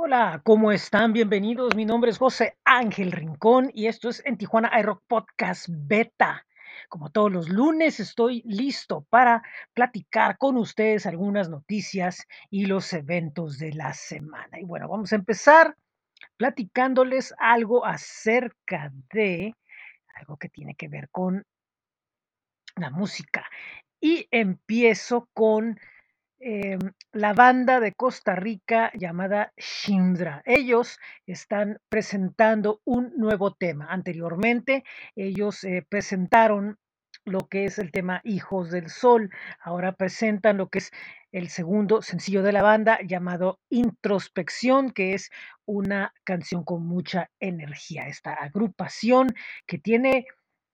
Hola, ¿cómo están? Bienvenidos. Mi nombre es José Ángel Rincón y esto es en Tijuana iRock Podcast Beta. Como todos los lunes, estoy listo para platicar con ustedes algunas noticias y los eventos de la semana. Y bueno, vamos a empezar platicándoles algo acerca de algo que tiene que ver con la música. Y empiezo con em, la banda de Costa Rica llamada Shindra. Ellos están presentando un nuevo tema. Anteriormente, ellos eh, presentaron lo que es el tema Hijos del Sol. Ahora presentan lo que es el segundo sencillo de la banda llamado Introspección, que es una canción con mucha energía. Esta agrupación que tiene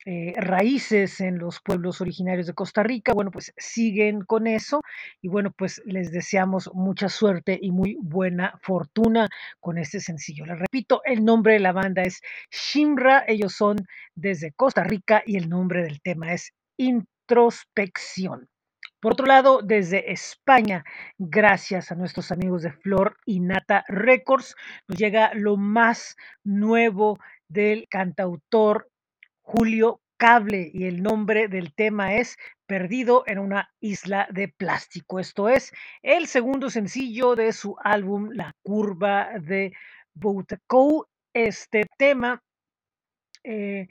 eh, raíces en los pueblos originarios de Costa Rica, bueno, pues siguen con eso y bueno, pues les deseamos mucha suerte y muy buena fortuna con este sencillo. Les repito, el nombre de la banda es Shimra, ellos son desde Costa Rica y el nombre del tema es Introspección. Por otro lado, desde España, gracias a nuestros amigos de Flor y Nata Records, nos llega lo más nuevo del cantautor Julio Cable y el nombre del tema es Perdido en una isla de plástico. Esto es el segundo sencillo de su álbum La curva de Boutakou. Este tema, eh,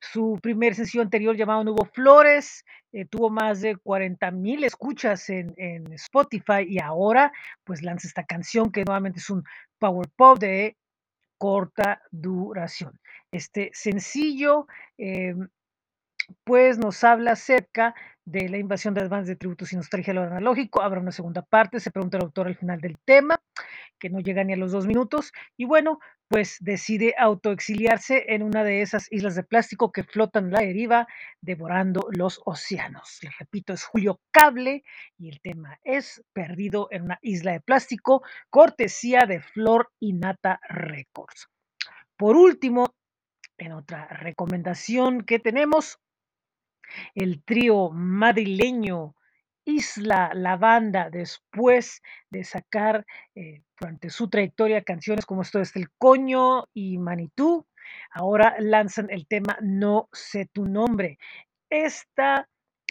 su primer sencillo anterior llamado hubo flores, eh, tuvo más de 40 mil escuchas en, en Spotify y ahora pues lanza esta canción que nuevamente es un power pop de corta duración. Este sencillo em, pues nos habla acerca de la invasión de bandas de tributos y nostalgia a lo analógico. Habrá una segunda parte, se pregunta el autor al final del tema, que no llega ni a los dos minutos. Y bueno, pues decide autoexiliarse en una de esas islas de plástico que flotan la deriva, devorando los océanos. Les repito, es Julio Cable y el tema es Perdido en una isla de plástico, cortesía de Flor y Nata Records. Por último, en otra recomendación que tenemos, el trío madrileño Isla La Banda, después de sacar eh, durante su trayectoria canciones como esto es El Coño y Manitú, ahora lanzan el tema No sé tu nombre. Esta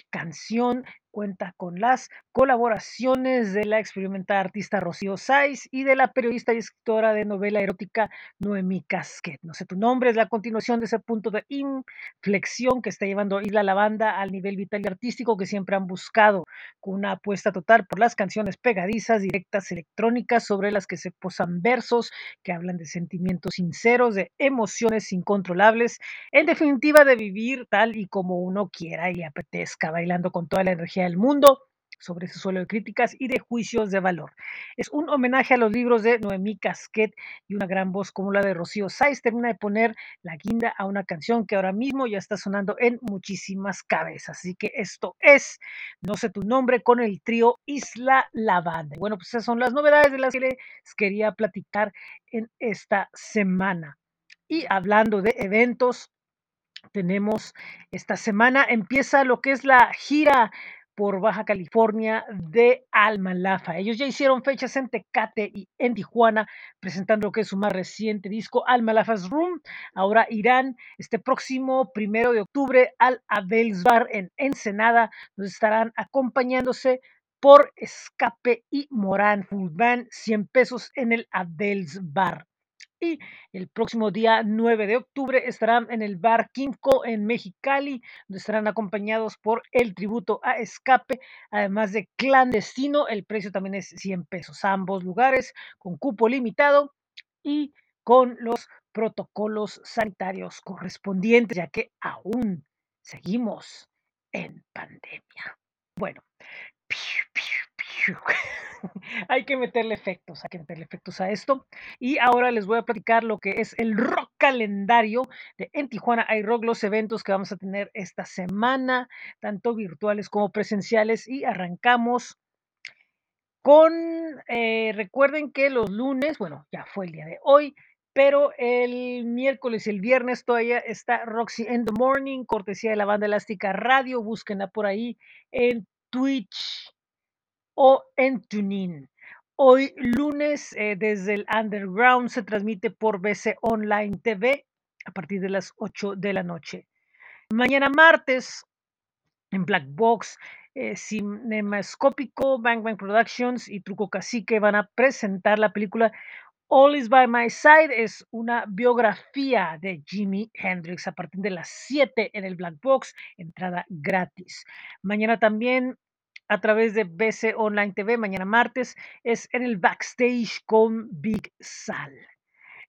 canción cuenta con las colaboraciones de la experimentada artista Rocío Saiz y de la periodista y escritora de novela erótica Noemí Casquet. No sé tu nombre, es la continuación de ese punto de inflexión que está llevando Isla la banda al nivel vital y artístico que siempre han buscado, con una apuesta total por las canciones pegadizas, directas, electrónicas, sobre las que se posan versos que hablan de sentimientos sinceros, de emociones incontrolables, en definitiva de vivir tal y como uno quiera y apetezca, bailando con toda la energía del mundo sobre ese suelo de críticas y de juicios de valor. Es un homenaje a los libros de Noemí Casquet y una gran voz como la de Rocío Saiz termina de poner la guinda a una canción que ahora mismo ya está sonando en muchísimas cabezas. Así que esto es No sé tu nombre con el trío Isla Lavanda. Bueno, pues esas son las novedades de las que les quería platicar en esta semana. Y hablando de eventos, tenemos esta semana empieza lo que es la gira por Baja California de Alma Lafa. Ellos ya hicieron fechas en Tecate y en Tijuana, presentando lo que es su más reciente disco, Alma Lafa's Room. Ahora irán este próximo primero de octubre al Abel's Bar en Ensenada, donde estarán acompañándose por Escape y Morán Full Band, 100 pesos en el Abel's Bar. Y el próximo día 9 de octubre estarán en el bar Quinco en Mexicali, donde estarán acompañados por el tributo a Escape, además de Clandestino. El precio también es 100 pesos. Ambos lugares con cupo limitado y con los protocolos sanitarios correspondientes, ya que aún seguimos en pandemia. Bueno, hay que meterle efectos, hay que meterle efectos a esto. Y ahora les voy a platicar lo que es el rock calendario de En Tijuana hay rock, los eventos que vamos a tener esta semana, tanto virtuales como presenciales. Y arrancamos con, eh, recuerden que los lunes, bueno, ya fue el día de hoy, pero el miércoles y el viernes todavía está Roxy in the Morning, cortesía de la banda Elástica Radio, búsquenla por ahí en Twitch o en TuneIn. Hoy lunes, eh, desde el Underground se transmite por BC Online TV a partir de las 8 de la noche. Mañana martes, en Black Box, eh, Cinemascópico, Bang Bang Productions y Truco Cacique van a presentar la película All is by My Side. Es una biografía de Jimi Hendrix a partir de las 7 en el Black Box, entrada gratis. Mañana también a través de BC Online TV, mañana martes, es en el backstage con Big Sal.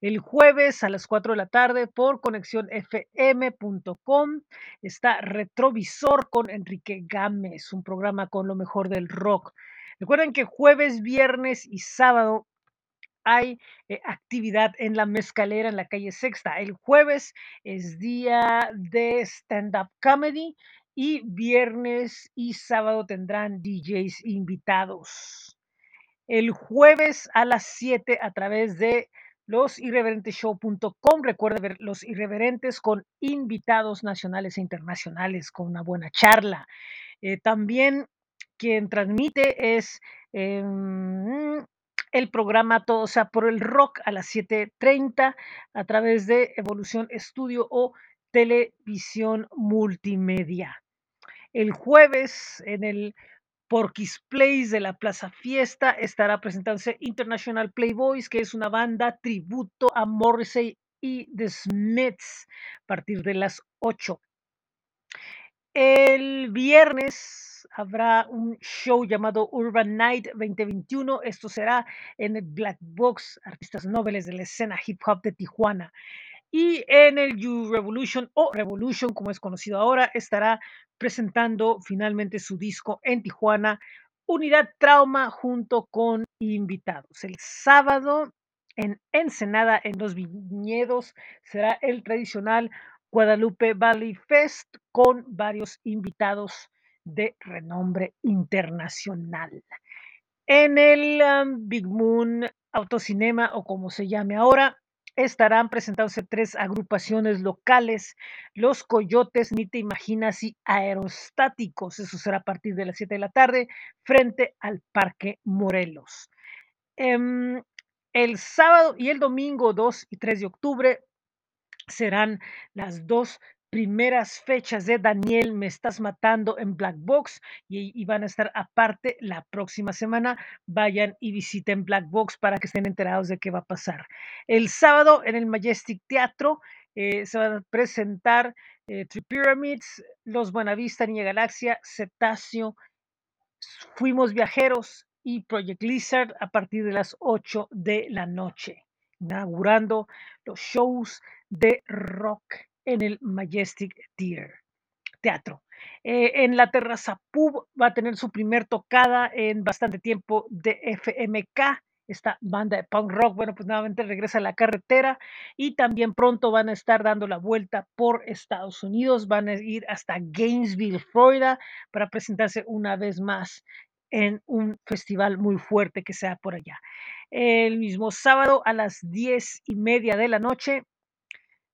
El jueves a las 4 de la tarde por conexiónfm.com está Retrovisor con Enrique Gámez, un programa con lo mejor del rock. Recuerden que jueves, viernes y sábado hay eh, actividad en la mezcalera en la calle Sexta. El jueves es día de stand-up comedy y viernes y sábado tendrán DJs invitados. El jueves a las 7 a través de losirreverenteshow.com. Recuerda ver Los Irreverentes con invitados nacionales e internacionales con una buena charla. Eh, también quien transmite es eh, el programa Todo sea por el Rock a las 7.30 a través de Evolución Estudio o Televisión Multimedia. El jueves en el Porky's Place de la Plaza Fiesta estará presentándose International Playboys, que es una banda tributo a Morrissey y The Smiths a partir de las 8. El viernes habrá un show llamado Urban Night 2021. Esto será en el Black Box, artistas nobles de la escena hip hop de Tijuana. Y en el You Revolution o Revolution, como es conocido ahora, estará presentando finalmente su disco en Tijuana, Unidad Trauma, junto con invitados. El sábado en Ensenada, en los viñedos, será el tradicional Guadalupe Valley Fest con varios invitados de renombre internacional. En el Big Moon Autocinema, o como se llame ahora, estarán presentándose tres agrupaciones locales, Los Coyotes, Ni Te Imaginas y Aerostáticos. Eso será a partir de las 7 de la tarde frente al Parque Morelos. Um, el sábado y el domingo 2 y 3 de octubre serán las dos primeras fechas de Daniel Me Estás Matando en Black Box y, van a estar aparte la próxima semana. Vayan y visiten Black Box para que estén enterados de qué va a pasar. El sábado en el Majestic Teatro eh, se van a presentar eh, Three Pyramids, Los Buenavista, Niña Galaxia, Cetáceo, Fuimos Viajeros y Project Lizard a partir de las 8 de la noche, inaugurando los shows de rock en el Majestic Theater, Teatro. Eh, en la Terraza Pub va a tener su primer tocada en bastante tiempo de FMK, esta banda de punk rock. Bueno, pues nuevamente regresa a la carretera y también pronto van a estar dando la vuelta por Estados Unidos. Van a ir hasta Gainesville, Florida, para presentarse una vez más en un festival muy fuerte que sea por allá. El mismo sábado a las diez y media de la noche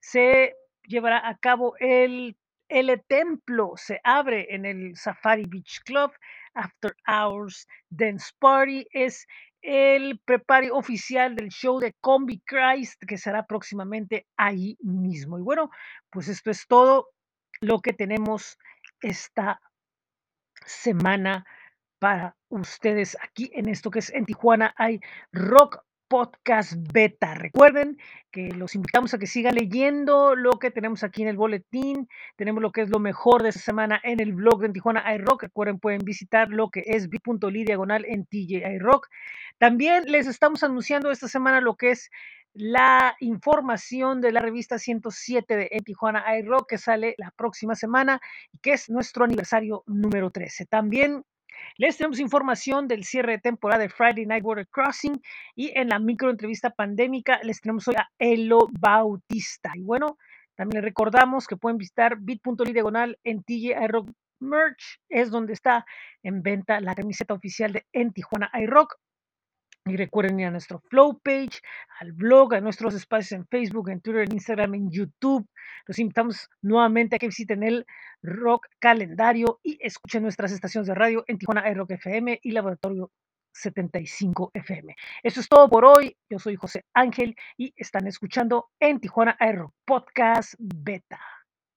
se llevará a cabo el, el templo, se abre en el Safari Beach Club, After Hours Dance Party, es el preparo oficial del show de Combi Christ que será próximamente ahí mismo. Y bueno, pues esto es todo lo que tenemos esta semana para ustedes aquí en esto que es en Tijuana hay Rock Podcast Beta. Recuerden que los invitamos a que sigan leyendo lo que tenemos aquí en el boletín. Tenemos lo que es lo mejor de esta semana en el blog de Tijuana iRock. Recuerden, pueden visitar lo que es bit.ly diagonal en TJ iRock. También les estamos anunciando esta semana lo que es la información de la revista 107 de en Tijuana iRock que sale la próxima semana y que es nuestro aniversario número 13. También les tenemos información del cierre de temporada de Friday Night Water Crossing y en la microentrevista pandémica les tenemos hoy a Elo Bautista. Y bueno, también les recordamos que pueden visitar bit.ly diagonal en TJ iRock Merch, es donde está en venta la camiseta oficial de En Tijuana iRock. Y recuerden ir a nuestro flow page, al blog, a nuestros espacios en Facebook, en Twitter, en Instagram, en YouTube. Los invitamos nuevamente a que visiten el Rock Calendario y escuchen nuestras estaciones de radio en Tijuana Rock FM y Laboratorio 75 FM. Eso es todo por hoy. Yo soy José Ángel y están escuchando en Tijuana Aero Podcast Beta.